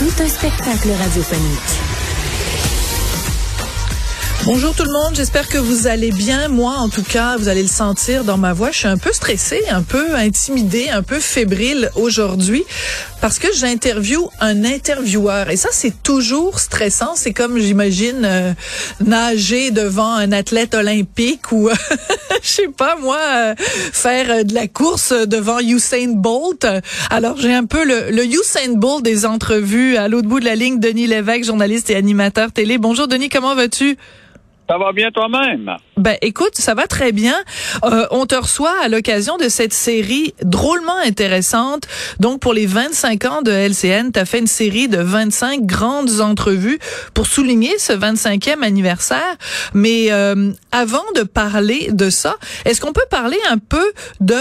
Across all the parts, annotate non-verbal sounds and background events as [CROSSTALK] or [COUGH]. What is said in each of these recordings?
Tout un spectacle radiophonique. Bonjour tout le monde, j'espère que vous allez bien. Moi, en tout cas, vous allez le sentir dans ma voix. Je suis un peu stressée, un peu intimidée, un peu fébrile aujourd'hui parce que j'interviewe un intervieweur. Et ça, c'est toujours stressant. C'est comme, j'imagine, euh, nager devant un athlète olympique ou, [LAUGHS] je sais pas moi, euh, faire euh, de la course devant Usain Bolt. Alors, j'ai un peu le, le Usain Bolt des entrevues à l'autre bout de la ligne, Denis Lévesque, journaliste et animateur télé. Bonjour Denis, comment vas-tu? Ça va bien toi-même? Ben écoute, ça va très bien. Euh, on te reçoit à l'occasion de cette série drôlement intéressante. Donc pour les 25 ans de LCN, tu as fait une série de 25 grandes entrevues pour souligner ce 25e anniversaire. Mais euh, avant de parler de ça, est-ce qu'on peut parler un peu de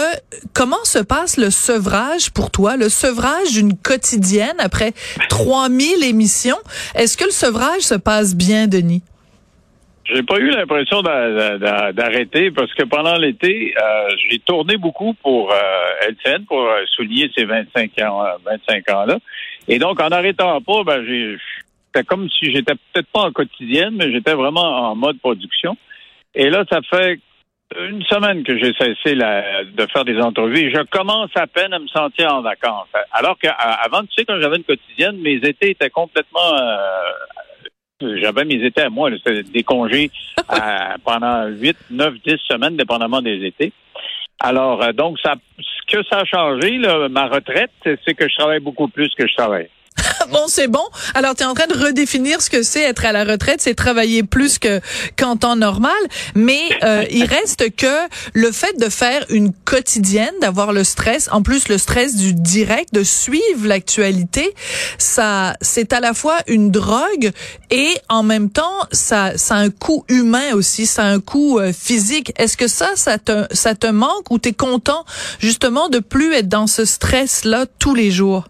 comment se passe le sevrage pour toi, le sevrage d'une quotidienne après 3000 émissions? Est-ce que le sevrage se passe bien, Denis? J'ai pas eu l'impression d'arrêter parce que pendant l'été, euh, j'ai tourné beaucoup pour euh, pour euh, souligner ces 25 ans, 25 ans là. Et donc, en n'arrêtant pas, ben, c'était comme si j'étais peut-être pas en quotidienne, mais j'étais vraiment en mode production. Et là, ça fait une semaine que j'ai cessé de faire des entrevues je commence à peine à me sentir en vacances. Alors qu'avant, tu sais, quand j'avais une quotidienne, mes étés étaient complètement j'avais mes étés à moi. C'était des congés [LAUGHS] pendant 8, 9, 10 semaines, dépendamment des étés. Alors, euh, donc, ça, ce que ça a changé, là, ma retraite, c'est que je travaille beaucoup plus que je travaille. [LAUGHS] bon, c'est bon. Alors, tu es en train de redéfinir ce que c'est être à la retraite, c'est travailler plus que qu'en temps normal. Mais euh, il reste que le fait de faire une quotidienne, d'avoir le stress, en plus le stress du direct, de suivre l'actualité, ça, c'est à la fois une drogue et en même temps, ça, ça a un coût humain aussi, ça a un coût euh, physique. Est-ce que ça, ça te, ça te manque ou t'es content justement de plus être dans ce stress-là tous les jours?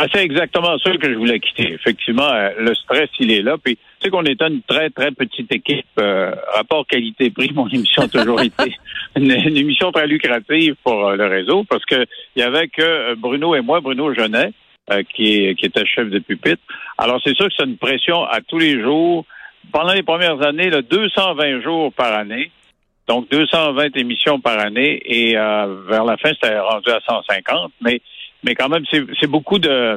Ah, c'est exactement ça que je voulais quitter. Effectivement, euh, le stress, il est là. Puis, tu sais qu'on est une très, très petite équipe. Euh, rapport qualité-prix, mon [LAUGHS] émission a toujours été une, émission très lucrative pour euh, le réseau parce que il y avait que Bruno et moi, Bruno Genet, qui, qui était chef de pupitre. Alors, c'est sûr que c'est une pression à tous les jours. Pendant les premières années, là, 220 jours par année. Donc, 220 émissions par année. Et vers la fin, c'était rendu à 150. Mais mais quand même, c'est beaucoup de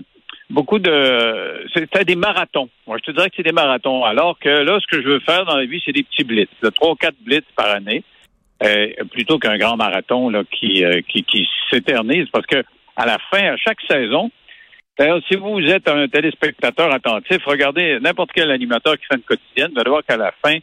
beaucoup de c'est des marathons. Moi, je te dirais que c'est des marathons. Alors que là, ce que je veux faire dans la vie, c'est des petits blitz, trois ou quatre blitz par année, euh, plutôt qu'un grand marathon là qui euh, qui, qui s'éternise, parce que à la fin, à chaque saison, D'ailleurs, si vous êtes un téléspectateur attentif, regardez n'importe quel animateur qui fait une quotidienne, vous allez voir qu'à la fin,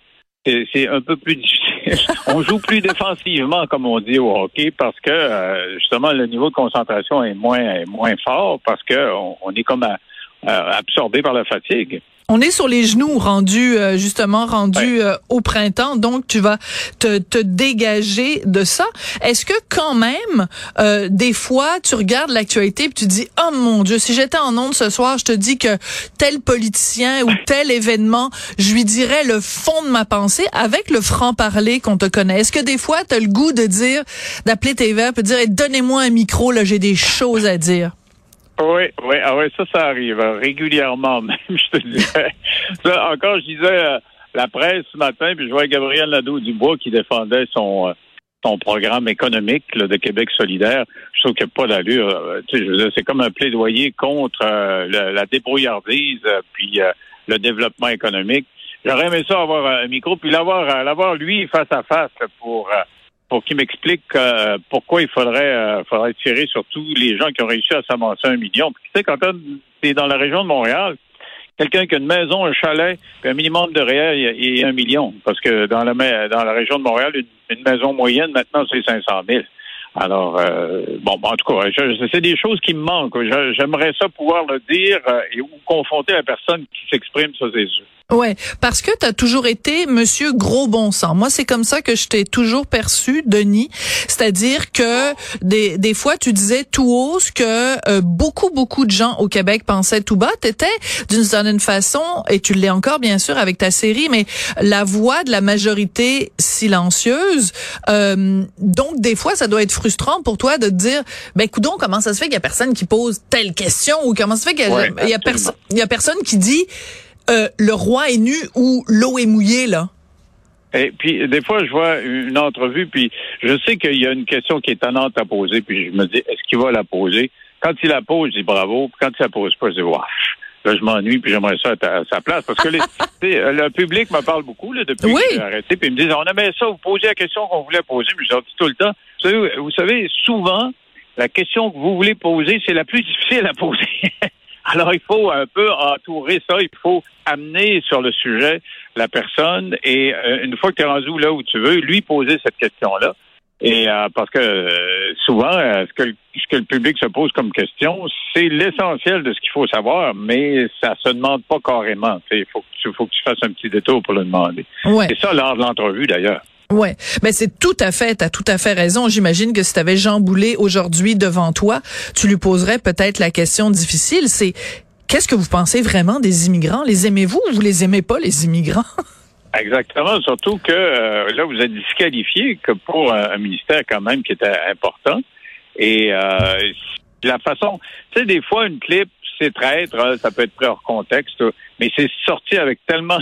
c'est un peu plus difficile. [LAUGHS] on joue plus défensivement, comme on dit au hockey, parce que euh, justement le niveau de concentration est moins moins fort parce que on, est comme absorbé par la fatigue. On est sur les genoux, rendu euh, justement rendu euh, au printemps, donc tu vas te, te dégager de ça. Est-ce que quand même, euh, des fois, tu regardes l'actualité et tu dis, oh mon Dieu, si j'étais en onde ce soir, je te dis que tel politicien ou tel événement, je lui dirais le fond de ma pensée avec le franc parler qu'on te connaît. Est-ce que des fois, tu as le goût de dire, d'appeler tes verres, de dire, donnez-moi un micro, là, j'ai des choses à dire. Oui, oui, ah ouais, ça, ça arrive hein, régulièrement même, [LAUGHS] je te dirais. Ça, encore, je disais euh, la presse ce matin, puis je vois Gabriel Nadeau-Dubois qui défendait son, euh, son programme économique de Québec solidaire. Je trouve qu'il n'y a pas d'allure. Euh, je c'est comme un plaidoyer contre la débrouillardise, puis le développement économique. J'aurais aimé ça avoir un micro, puis l'avoir, l'avoir lui face à face pour pour qu'il m'explique euh, pourquoi il faudrait, euh, faudrait tirer sur tous les gens qui ont réussi à s'avancer un million. tu sais, quand tu es dans la région de Montréal, quelqu'un qui a une maison, un chalet, puis un minimum de réel et un million. Parce que dans la, dans la région de Montréal, une, maison moyenne, maintenant, c'est 500 000. Alors, euh, bon, en tout cas, c'est des choses qui me manquent. J'aimerais ça pouvoir le dire euh, et ou confronter la personne qui s'exprime sur ses yeux. Ouais, parce que tu as toujours été monsieur gros bon sens. Moi, c'est comme ça que je t'ai toujours perçu, Denis. C'est-à-dire que des, des fois, tu disais tout haut ce que euh, beaucoup, beaucoup de gens au Québec pensaient tout bas. T'étais d'une certaine façon, et tu l'es encore bien sûr avec ta série, mais la voix de la majorité silencieuse. Euh, donc, des fois, ça doit être frustrant pour toi de te dire, ben, coudon, comment ça se fait qu'il y a personne qui pose telle question ou comment ça se fait qu'il y a, y a, y a personne qui dit euh, le roi est nu ou l'eau est mouillée, là? Et puis, des fois, je vois une entrevue, puis je sais qu'il y a une question qui est tannante à poser, puis je me dis, est-ce qu'il va la poser? Quand il la pose, je dis bravo, puis quand il la pose pas, je dis, waouh. Là, je m'ennuie, puis j'aimerais ça être à sa place. Parce que [LAUGHS] le public me parle beaucoup là, depuis que j'ai arrêté, puis ils me disent, on aimait ça, vous posez la question qu'on voulait poser, mais je dis tout le temps. Vous savez, vous savez, souvent, la question que vous voulez poser, c'est la plus [LAUGHS] difficile à poser. Alors, il faut un peu entourer ça, il faut amener sur le sujet la personne et euh, une fois que tu es rendu là où tu veux, lui poser cette question-là. Et euh, parce que euh, souvent, ce, que, ce que le public se pose comme question, c'est l'essentiel de ce qu'il faut savoir, mais ça se demande pas carrément. Il faut, faut que tu fasses un petit détour pour le demander. C'est ça lors de l'entrevue d'ailleurs. Ouais, ben c'est tout à fait, t'as tout à fait raison. J'imagine que si t'avais Jean Boulet aujourd'hui devant toi, tu lui poserais peut-être la question difficile, c'est qu'est-ce que vous pensez vraiment des immigrants? Les aimez-vous ou vous les aimez pas les immigrants? [LAUGHS] Exactement, surtout que euh, là vous êtes disqualifié que pour un, ministère quand même qui était important. Et euh, la façon, tu sais des fois une clip c'est traître, hein, ça peut être pris hors contexte, mais c'est sorti avec tellement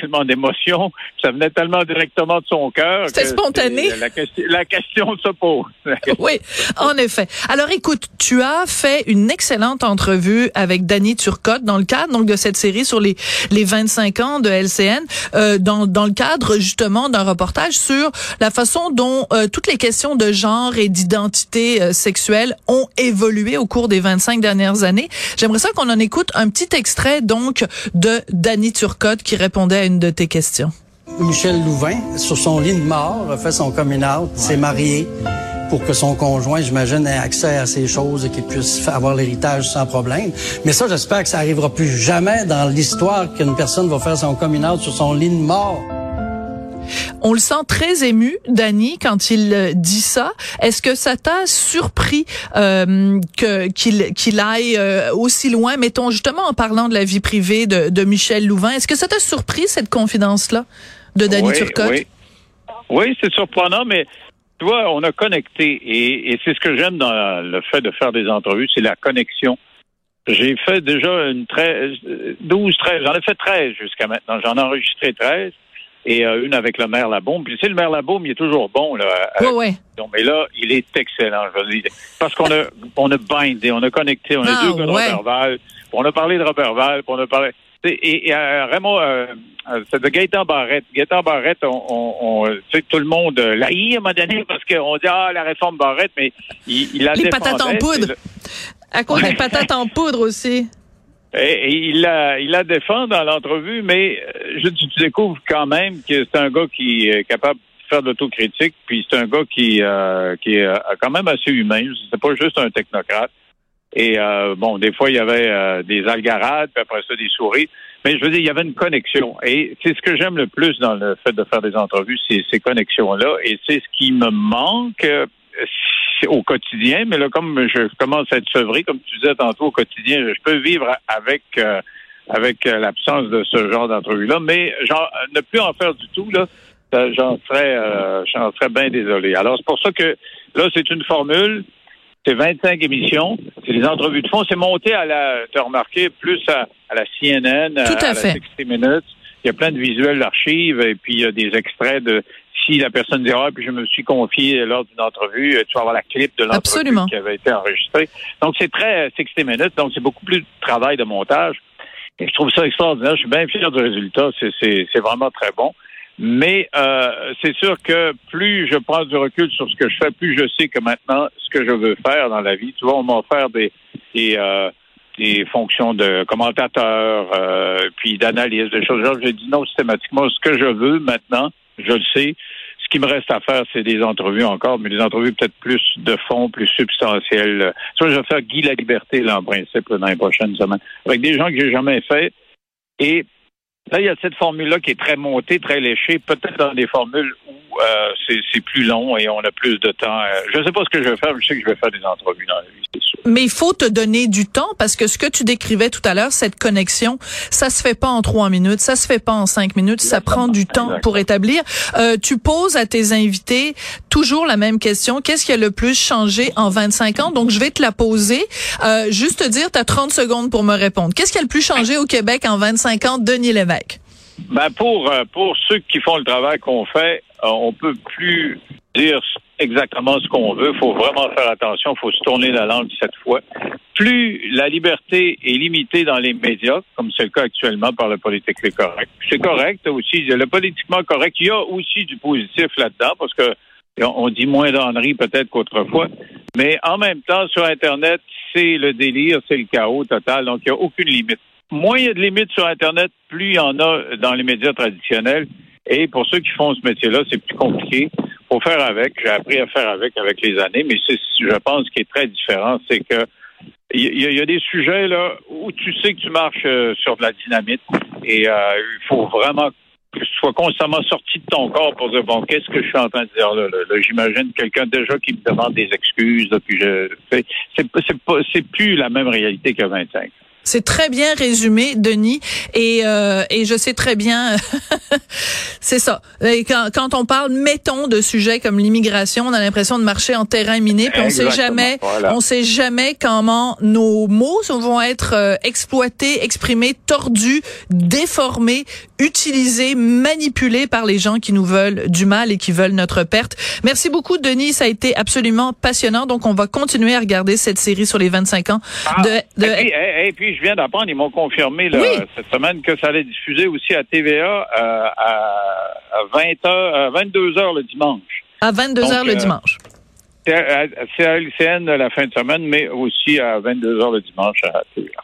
tellement d'émotions, ça venait tellement directement de son cœur. C'était spontané. La, la, question se pose. [LAUGHS] oui, en effet. Alors écoute, tu as fait une excellente entrevue avec Danny Turcotte dans le cadre donc de cette série sur les les 25 ans de LCN, euh, dans dans le cadre justement d'un reportage sur la façon dont euh, toutes les questions de genre et d'identité euh, sexuelle ont évolué au cours des 25 dernières années. J'aimerais ça qu'on en écoute un petit extrait donc de Danny Turcotte qui répondait une de tes questions. Michel Louvain, sur son lit de mort, a fait son coming out, s'est marié pour que son conjoint, j'imagine, ait accès à ces choses et qu'il puisse avoir l'héritage sans problème. Mais ça, j'espère que ça arrivera plus jamais dans l'histoire qu'une personne va faire son coming out sur son lit de mort. On le sent très ému, Danny, quand il euh, dit ça. Est-ce que ça t'a surpris euh, que qu'il qu'il aille euh, aussi loin, mettons justement en parlant de la vie privée de, de Michel Louvain. Est-ce que ça t'a surpris cette confidence-là de Danny Turcotte? Oui, oui c'est surprenant, mais tu vois, on a connecté et, et c'est ce que j'aime dans le fait de faire des entrevues, c'est la connexion. J'ai fait déjà une 13, 12, 13, j'en ai fait 13 jusqu'à maintenant. J'en ai enregistré 13 et euh, une avec le maire Labaume. Puis tu sais, le maire Labaume, il est toujours bon. Là, oui, oui. Mais là, il est excellent, je veux dire. Parce qu'on a on a bindé, on a connecté, on a ah, deux gars de Robert Val, on a parlé de Robert Val, on a parlé... Et, et euh, Raymond, euh, euh, c'est de Gaëtan Barrette. Gaëtan Barrette, on, on, tu sais, tout le monde l'a à un moment donné parce qu'on dit, ah, la réforme Barrette, mais il, il a Les patates en poudre. À cause des patates en poudre aussi. Et, il la, il la défend dans l'entrevue, mais euh, je, tu, découvres quand même que c'est un gars qui est capable de faire de l'autocritique, puis c'est un gars qui, euh, qui est euh, quand même assez humain. C'est pas juste un technocrate. Et bon, des fois, il y avait des algarades, puis après ça, des souris. Mais je veux dire, il y avait une connexion. Et c'est ce que j'aime le plus dans le fait de faire des entrevues, c'est ces connexions-là. Et c'est ce qui me manque au quotidien, mais là, comme je commence à être sevré, comme tu disais tantôt, au quotidien, je peux vivre avec euh, avec euh, l'absence de ce genre d'entrevue-là, mais genre, ne plus en faire du tout, là, j'en serais, euh, j'en serais bien désolé. Alors, c'est pour ça que là, c'est une formule, c'est 25 émissions, c'est des entrevues de fond, c'est monté à la, tu as remarqué, plus à, la CNN, à, à, la 60 Minutes. Il y a plein de visuels d'archives et puis il y a des extraits de si la personne dira, ah, puis je me suis confié lors d'une entrevue, tu vas avoir la clip de l'entrevue qui avait été enregistrée. Donc, c'est très 60 minutes, donc c'est beaucoup plus de travail de montage. Et je trouve ça extraordinaire. Je suis bien fier du résultat. C'est vraiment très bon. Mais euh, c'est sûr que plus je prends du recul sur ce que je fais, plus je sais que maintenant, ce que je veux faire dans la vie, tu vois, on m'a offert des, des, euh, des fonctions de commentateur, euh, puis d'analyse, des choses. Genre, j'ai dit non systématiquement. Ce que je veux maintenant, je le sais. Ce qui me reste à faire, c'est des entrevues encore, mais des entrevues peut-être plus de fond, plus substantielles. Soit je vais faire Guy la liberté, là, en principe, dans les prochaines semaines, avec des gens que j'ai jamais fait. Et là, il y a cette formule-là qui est très montée, très léchée, peut-être dans des formules où euh, c'est plus long et on a plus de temps. Euh, je ne sais pas ce que je vais faire, mais je sais que je vais faire des entrevues dans la vie, c'est sûr. Mais il faut te donner du temps parce que ce que tu décrivais tout à l'heure, cette connexion, ça se fait pas en trois minutes, ça se fait pas en cinq minutes, ça prend du temps pour établir. Euh, tu poses à tes invités toujours la même question. Qu'est-ce qui a le plus changé en 25 ans? Donc, je vais te la poser. Euh, juste te dire, tu as 30 secondes pour me répondre. Qu'est-ce qui a le plus changé au Québec en 25 ans, Denis Lévesque? Ben pour, pour ceux qui font le travail qu'on fait, euh, on peut plus dire exactement ce qu'on veut. Il faut vraiment faire attention. Il faut se tourner la langue cette fois. Plus la liberté est limitée dans les médias, comme c'est le cas actuellement par le politique correct. C'est correct aussi. Le politiquement correct, il y a aussi du positif là-dedans parce que on dit moins d'enneries peut-être qu'autrefois. Mais en même temps, sur Internet, c'est le délire, c'est le chaos total. Donc, il n'y a aucune limite. Moins il y a de limites sur Internet, plus il y en a dans les médias traditionnels. Et pour ceux qui font ce métier-là, c'est plus compliqué. Faut faire avec. J'ai appris à faire avec avec les années, mais c'est, je pense, ce qui est très différent, c'est que il y, a des sujets là où tu sais que tu marches euh, sur de la dynamite et euh, il faut vraiment que tu sois constamment sorti de ton corps pour dire bon qu'est-ce que je suis en train de dire là, là, j'imagine quelqu'un déjà qui me demande des excuses là, puis je c'est c'est pas c'est plus la même réalité que 25 c'est très bien résumé, Denis, et euh, et je sais très bien, [LAUGHS] c'est ça. Et quand, quand on parle, mettons, de sujets comme l'immigration, on a l'impression de marcher en terrain miné, puis on sait jamais, on sait jamais comment nos mots vont être euh, exploités, exprimés, tordus, déformés, utilisés, manipulés par les gens qui nous veulent du mal et qui veulent notre perte. Merci beaucoup, Denis, ça a été absolument passionnant. Donc, on va continuer à regarder cette série sur les 25 ans ah, de. et puis, je viens d'apprendre, ils m'ont confirmé cette semaine que ça allait diffuser aussi à TVA euh, à, 20 h 22 h le dimanche. À 22 h le euh, dimanche. C'est à LCN la fin de semaine, mais aussi à 22 h le dimanche à TVA.